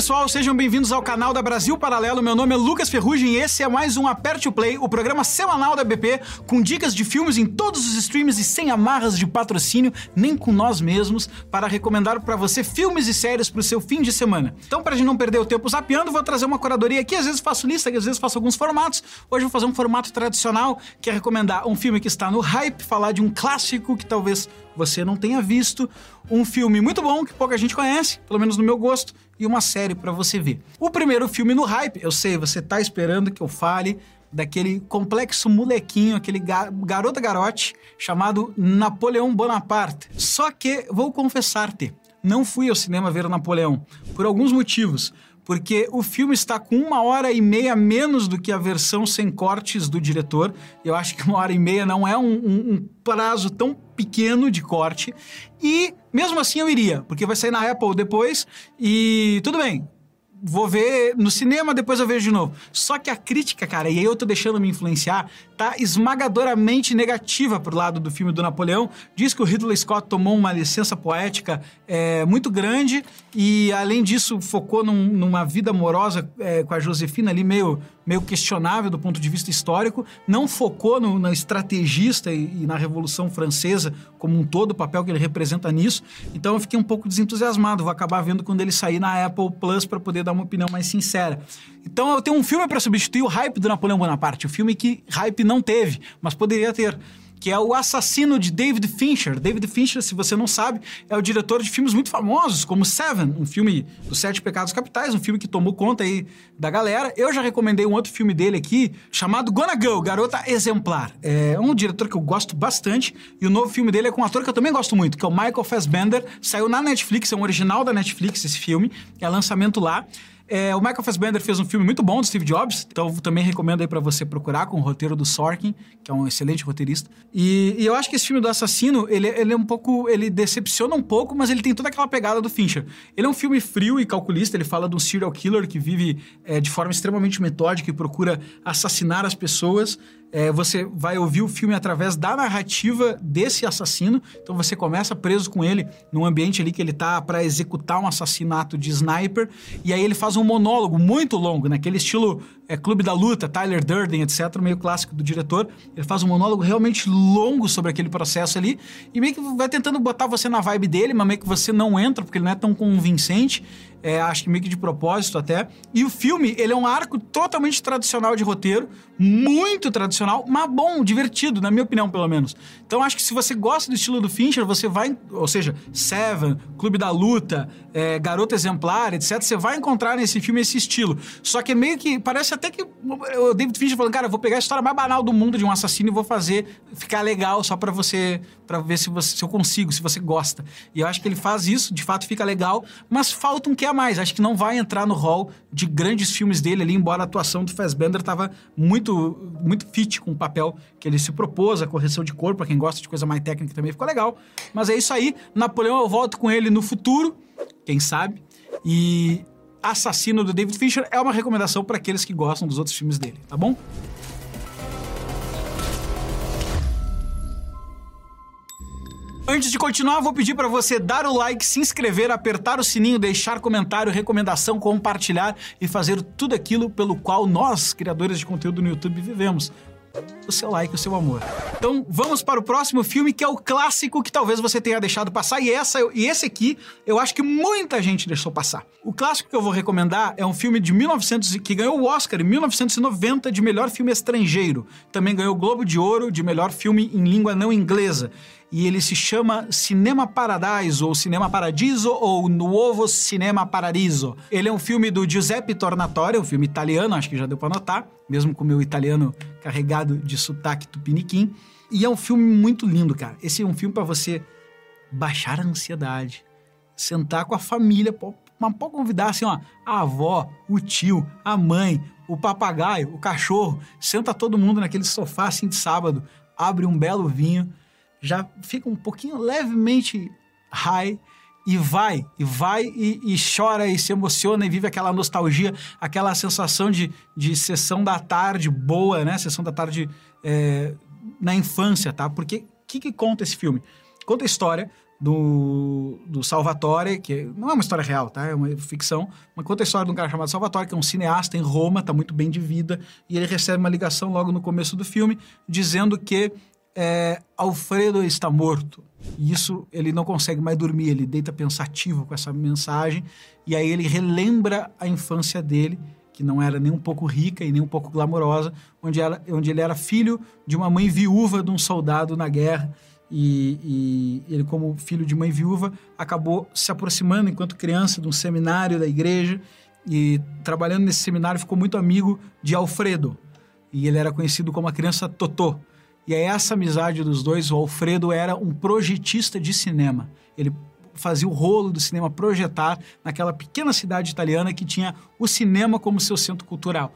Pessoal, sejam bem-vindos ao canal da Brasil Paralelo. Meu nome é Lucas Ferrugem e esse é mais um Aperte o Play, o programa semanal da BP, com dicas de filmes em todos os streams e sem amarras de patrocínio, nem com nós mesmos, para recomendar para você filmes e séries para o seu fim de semana. Então, para a gente não perder o tempo zapeando, vou trazer uma curadoria aqui. Às vezes faço lista, às vezes faço alguns formatos. Hoje vou fazer um formato tradicional, que é recomendar um filme que está no hype, falar de um clássico que talvez você não tenha visto, um filme muito bom que pouca gente conhece, pelo menos no meu gosto, e uma série para você ver. O primeiro filme no hype, eu sei, você tá esperando que eu fale daquele complexo molequinho, aquele gar garoto garote chamado Napoleão Bonaparte. Só que vou confessar-te, não fui ao cinema ver o Napoleão por alguns motivos porque o filme está com uma hora e meia menos do que a versão sem cortes do diretor. Eu acho que uma hora e meia não é um, um, um prazo tão pequeno de corte. E mesmo assim eu iria, porque vai sair na Apple depois e tudo bem vou ver no cinema, depois eu vejo de novo. Só que a crítica, cara, e aí eu tô deixando me influenciar, tá esmagadoramente negativa pro lado do filme do Napoleão. Diz que o Ridley Scott tomou uma licença poética é, muito grande e, além disso, focou num, numa vida amorosa é, com a Josefina ali meio, meio questionável do ponto de vista histórico. Não focou no, no estrategista e, e na Revolução Francesa como um todo, o papel que ele representa nisso. Então eu fiquei um pouco desentusiasmado. Vou acabar vendo quando ele sair na Apple Plus para poder dar uma opinião mais sincera. Então eu tenho um filme para substituir o hype do Napoleão Bonaparte, o filme que hype não teve, mas poderia ter que é o assassino de David Fincher. David Fincher, se você não sabe, é o diretor de filmes muito famosos, como Seven, um filme dos Sete Pecados Capitais, um filme que tomou conta aí da galera. Eu já recomendei um outro filme dele aqui, chamado Gonna Go, Garota Exemplar. É um diretor que eu gosto bastante, e o novo filme dele é com um ator que eu também gosto muito, que é o Michael Fassbender. Saiu na Netflix, é um original da Netflix esse filme, é lançamento lá. É, o Michael Fassbender fez um filme muito bom do Steve Jobs, então também recomendo aí para você procurar com o roteiro do Sorkin, que é um excelente roteirista. E, e eu acho que esse filme do assassino, ele, ele é um pouco, ele decepciona um pouco, mas ele tem toda aquela pegada do Fincher. Ele é um filme frio e calculista, ele fala de um serial killer que vive é, de forma extremamente metódica e procura assassinar as pessoas. É, você vai ouvir o filme através da narrativa desse assassino. Então você começa preso com ele num ambiente ali que ele tá para executar um assassinato de sniper. E aí ele faz um monólogo muito longo, naquele estilo é, Clube da Luta, Tyler Durden, etc., meio clássico do diretor. Ele faz um monólogo realmente longo sobre aquele processo ali. E meio que vai tentando botar você na vibe dele, mas meio que você não entra, porque ele não é tão convincente é, acho que meio que de propósito até. E o filme, ele é um arco totalmente tradicional de roteiro, muito tradicional, mas bom, divertido, na minha opinião, pelo menos. Então acho que se você gosta do estilo do Fincher, você vai, ou seja, Seven, Clube da Luta, é, Garota Exemplar, etc., você vai encontrar nesse filme esse estilo. Só que é meio que, parece até que o David Fincher falando, cara, eu vou pegar a história mais banal do mundo de um assassino e vou fazer ficar legal só para você, para ver se, você, se eu consigo, se você gosta. E eu acho que ele faz isso, de fato fica legal, mas falta um que a mais. Acho que não vai entrar no hall de grandes filmes dele ali, embora a atuação do Fassbender tava muito, muito fit com o papel que ele se propôs, a correção de cor, para quem gosta de coisa mais técnica também ficou legal. Mas é isso aí. Napoleão, eu volto com ele no futuro, quem sabe. E Assassino do David Fincher é uma recomendação para aqueles que gostam dos outros filmes dele, tá bom? Antes de continuar, vou pedir para você dar o like, se inscrever, apertar o sininho, deixar comentário, recomendação, compartilhar e fazer tudo aquilo pelo qual nós, criadores de conteúdo no YouTube, vivemos o seu like, o seu amor. Então vamos para o próximo filme, que é o clássico que talvez você tenha deixado passar, e, essa, e esse aqui eu acho que muita gente deixou passar. O clássico que eu vou recomendar é um filme de 1900 que ganhou o Oscar em 1990 de melhor filme estrangeiro. Também ganhou o Globo de Ouro de melhor filme em língua não inglesa e ele se chama Cinema Paradiso, ou Cinema Paradiso, ou Nuovo Cinema Paradiso. Ele é um filme do Giuseppe Tornatore, um filme italiano, acho que já deu para notar, mesmo com o meu italiano carregado de sotaque tupiniquim. E é um filme muito lindo, cara. Esse é um filme para você baixar a ansiedade, sentar com a família, mas pode convidar assim, ó, a avó, o tio, a mãe, o papagaio, o cachorro, senta todo mundo naquele sofá assim de sábado, abre um belo vinho já fica um pouquinho levemente high e vai, e vai e, e, chora e se emociona e vive aquela nostalgia, aquela sensação de, de sessão da tarde boa, né? Sessão da tarde é, na infância, tá? Porque o que, que conta esse filme? Conta a história do do, Salvatore, que não é uma história real, tá? É uma ficção, mas conta a história de um cara chamado Salvatore, que é um cineasta em Roma, tá muito bem de vida, e ele recebe uma ligação logo no começo do filme, dizendo que é, Alfredo está morto. E isso ele não consegue mais dormir, ele deita pensativo com essa mensagem, e aí ele relembra a infância dele, que não era nem um pouco rica e nem um pouco glamourosa, onde, ela, onde ele era filho de uma mãe viúva de um soldado na guerra, e, e, ele, como filho de mãe viúva, acabou se aproximando enquanto criança de um seminário da igreja e trabalhando nesse seminário ficou muito amigo de Alfredo. E ele era conhecido como a criança Totó. E é essa amizade dos dois, o Alfredo era um projetista de cinema. Ele fazia o rolo do cinema projetar naquela pequena cidade italiana que tinha o cinema como seu centro cultural.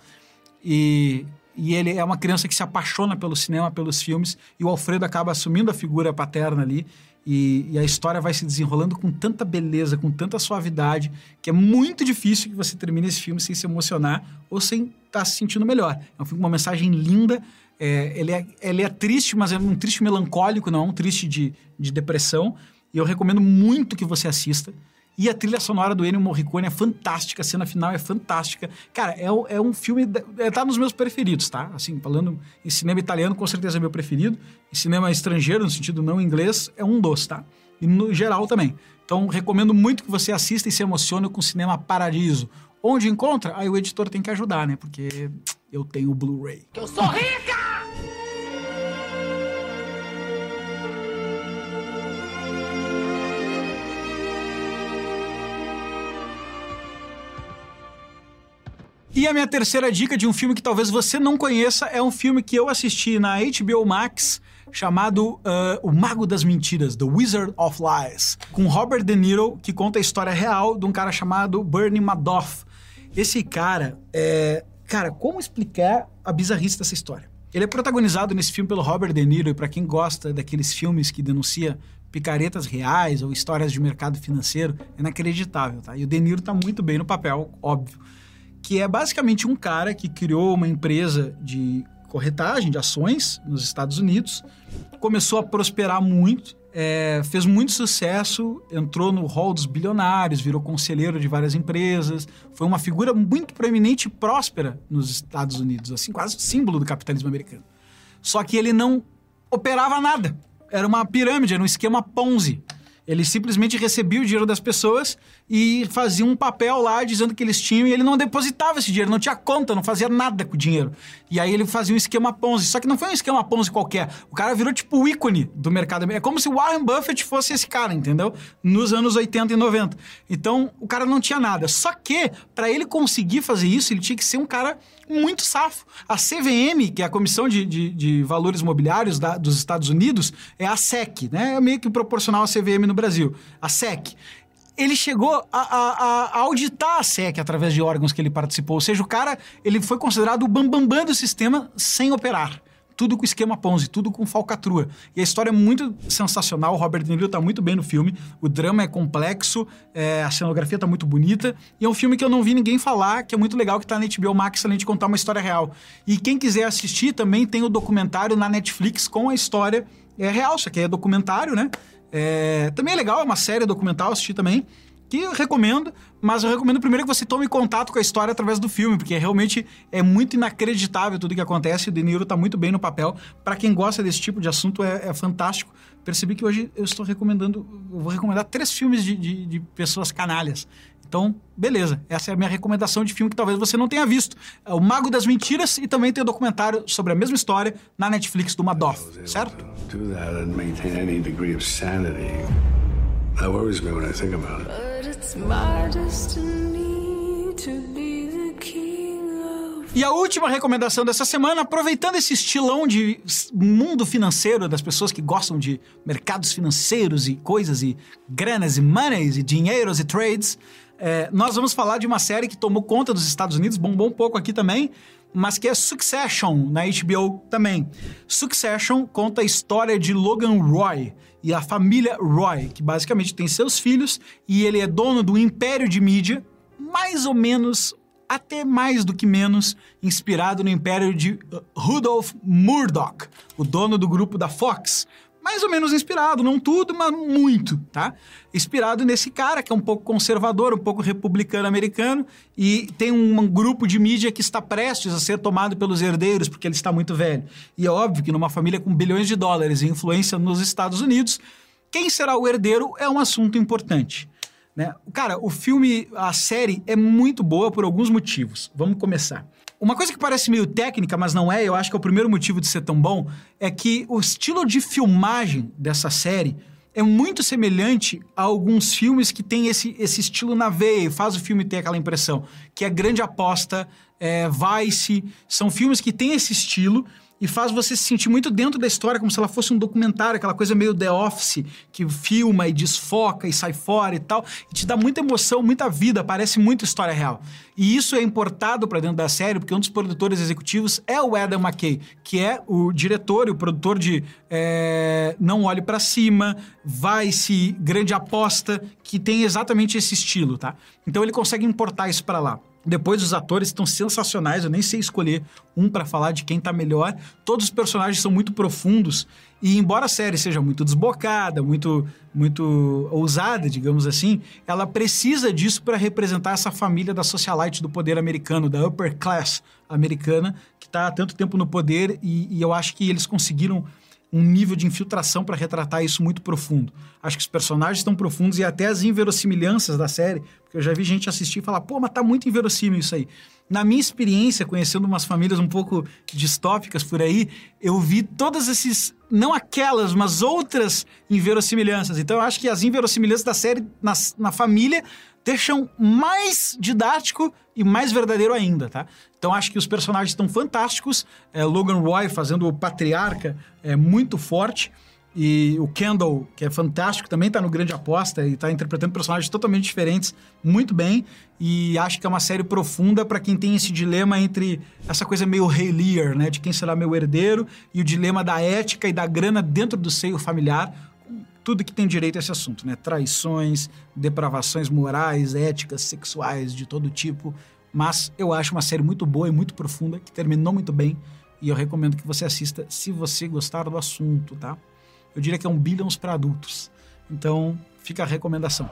E e ele é uma criança que se apaixona pelo cinema, pelos filmes, e o Alfredo acaba assumindo a figura paterna ali. E, e, a história vai se desenrolando com tanta beleza, com tanta suavidade, que é muito difícil que você termine esse filme sem se emocionar ou sem estar tá se sentindo melhor. É um filme com uma mensagem linda. É, ele, é, ele é triste, mas é um triste melancólico, não é um triste de, de depressão. E eu recomendo muito que você assista. E a trilha sonora do Ennio Morricone é fantástica, a cena final é fantástica. Cara, é, é um filme. É, tá nos meus preferidos, tá? Assim, falando em cinema italiano, com certeza é meu preferido. Em cinema estrangeiro, no sentido não inglês, é um dos, tá? E no geral também. Então, recomendo muito que você assista e se emocione com o Cinema Paradiso. Onde encontra? Aí o editor tem que ajudar, né? Porque eu tenho o Blu-ray. Eu sou rica! E a minha terceira dica de um filme que talvez você não conheça é um filme que eu assisti na HBO Max chamado uh, O Mago das Mentiras, The Wizard of Lies, com Robert De Niro, que conta a história real de um cara chamado Bernie Madoff. Esse cara, é... cara, como explicar a bizarrice dessa história? Ele é protagonizado nesse filme pelo Robert De Niro, e para quem gosta daqueles filmes que denuncia picaretas reais ou histórias de mercado financeiro, é inacreditável, tá? E o De Niro tá muito bem no papel, óbvio que é basicamente um cara que criou uma empresa de corretagem de ações nos Estados Unidos, começou a prosperar muito, é, fez muito sucesso, entrou no hall dos bilionários, virou conselheiro de várias empresas, foi uma figura muito proeminente e próspera nos Estados Unidos, assim, quase símbolo do capitalismo americano. Só que ele não operava nada. Era uma pirâmide, era um esquema Ponzi. Ele simplesmente recebia o dinheiro das pessoas e fazia um papel lá dizendo que eles tinham e ele não depositava esse dinheiro, não tinha conta, não fazia nada com o dinheiro. E aí ele fazia um esquema Ponzi. Só que não foi um esquema Ponzi qualquer. O cara virou tipo o ícone do mercado. É como se o Warren Buffett fosse esse cara, entendeu? Nos anos 80 e 90. Então o cara não tinha nada. Só que para ele conseguir fazer isso, ele tinha que ser um cara muito safo. A CVM, que é a Comissão de, de, de Valores Imobiliários da, dos Estados Unidos, é a SEC, né? É meio que proporcional à CVM no Brasil. A SEC ele chegou a, a, a, auditar a SEC através de órgãos que ele participou. Ou seja, o cara ele foi considerado o bambambam bam, bam do sistema sem operar. Tudo com esquema Ponzi, tudo com falcatrua. E a história é muito sensacional, o Robert De Niro tá muito bem no filme, o drama é complexo, é, a cenografia tá muito bonita, e é um filme que eu não vi ninguém falar, que é muito legal, que tá na HBO Max, além de contar uma história real. E quem quiser assistir, também tem o documentário na Netflix com a história é real, isso aqui é documentário, né? É, também é legal, é uma série documental, assisti também, que eu recomendo, mas eu recomendo primeiro que você tome contato com a história através do filme, porque realmente é muito inacreditável tudo que acontece, o De Niro tá muito bem no papel. Para quem gosta desse tipo de assunto, é, é, fantástico. Percebi que hoje eu estou recomendando, eu vou recomendar três filmes de, de, de pessoas canalhas. Então, beleza. Essa é a minha recomendação de filme que talvez você não tenha visto. É O Mago das Mentiras e também tem o um documentário sobre a mesma história na Netflix do Madoff, certo? That worries me when I think about it. E a última recomendação dessa semana, aproveitando esse estilão de mundo financeiro das pessoas que gostam de mercados financeiros e coisas e granas e monies e dinheiros e trades, é, nós vamos falar de uma série que tomou conta dos Estados Unidos, bombou um pouco aqui também, mas que é Succession na HBO também. Succession conta a história de Logan Roy e a família Roy, que basicamente tem seus filhos e ele é dono do império de mídia, mais ou menos até mais do que menos inspirado no império de uh, Rudolph Murdoch, o dono do grupo da Fox, mais ou menos inspirado, não tudo, mas muito, tá? Inspirado nesse cara que é um pouco conservador, um pouco republicano americano e tem um grupo de mídia que está prestes a ser tomado pelos herdeiros porque ele está muito velho. E é óbvio que numa família com bilhões de dólares e influência nos Estados Unidos, quem será o herdeiro é um assunto importante. Né? Cara, o filme, a série é muito boa por alguns motivos. Vamos começar. Uma coisa que parece meio técnica, mas não é, eu acho que é o primeiro motivo de ser tão bom, é que o estilo de filmagem dessa série é muito semelhante a alguns filmes que tem esse, esse estilo na veia faz o filme ter aquela impressão, que é Grande Aposta, é, Vice, são filmes que têm esse estilo e faz você se sentir muito dentro da história, como se ela fosse um documentário, aquela coisa meio The Office, que filma e desfoca e sai fora e tal, e te dá muita emoção, muita vida, parece muito história real. E isso é importado para dentro da série, porque um dos produtores executivos é o Adam McKay, que é o diretor e o produtor de é, Não Olhe para Cima, Vice, Grande Aposta, que tem exatamente esse estilo, tá? Então ele consegue importar isso para lá. Depois os atores estão sensacionais, eu nem sei escolher um para falar de quem tá melhor. Todos os personagens são muito profundos e embora a série seja muito desbocada, muito muito ousada, digamos assim, ela precisa disso para representar essa família da socialite do poder americano, da upper class americana, que está há tanto tempo no poder e, e eu acho que eles conseguiram um nível de infiltração para retratar isso muito profundo. Acho que os personagens estão profundos e até as inverossimilhanças da série, porque eu já vi gente assistir e falar, pô, mas tá muito inverossímil isso aí. Na minha experiência, conhecendo umas famílias um pouco distópicas por aí, eu vi todas esses, não aquelas, mas outras inverossimilhanças. Então eu acho que as inverossimilhanças da série na, na família deixam mais didático e mais verdadeiro ainda, tá? Então acho que os personagens estão fantásticos. É, Logan Roy fazendo o patriarca é muito forte. E o Kendall, que é fantástico, também está no Grande Aposta e está interpretando personagens totalmente diferentes muito bem. E acho que é uma série profunda para quem tem esse dilema entre essa coisa meio Rei Lear, né? De quem será meu herdeiro, e o dilema da ética e da grana dentro do seio familiar tudo que tem direito a esse assunto, né? Traições, depravações morais, éticas, sexuais, de todo tipo. Mas eu acho uma série muito boa e muito profunda, que terminou muito bem. E eu recomendo que você assista se você gostar do assunto, tá? Eu diria que é um Billions para adultos. Então, fica a recomendação.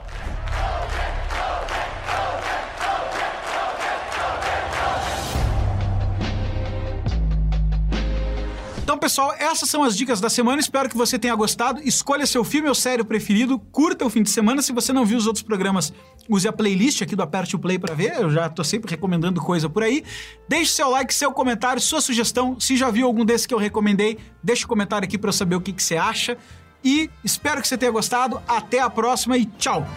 Então, pessoal, essas são as dicas da semana. Espero que você tenha gostado. Escolha seu filme ou série preferido, curta o fim de semana. Se você não viu os outros programas, use a playlist aqui do Aperte o Play para ver. Eu já tô sempre recomendando coisa por aí. Deixe seu like, seu comentário, sua sugestão. Se já viu algum desses que eu recomendei, deixe um comentário aqui para eu saber o que, que você acha. E espero que você tenha gostado. Até a próxima e tchau!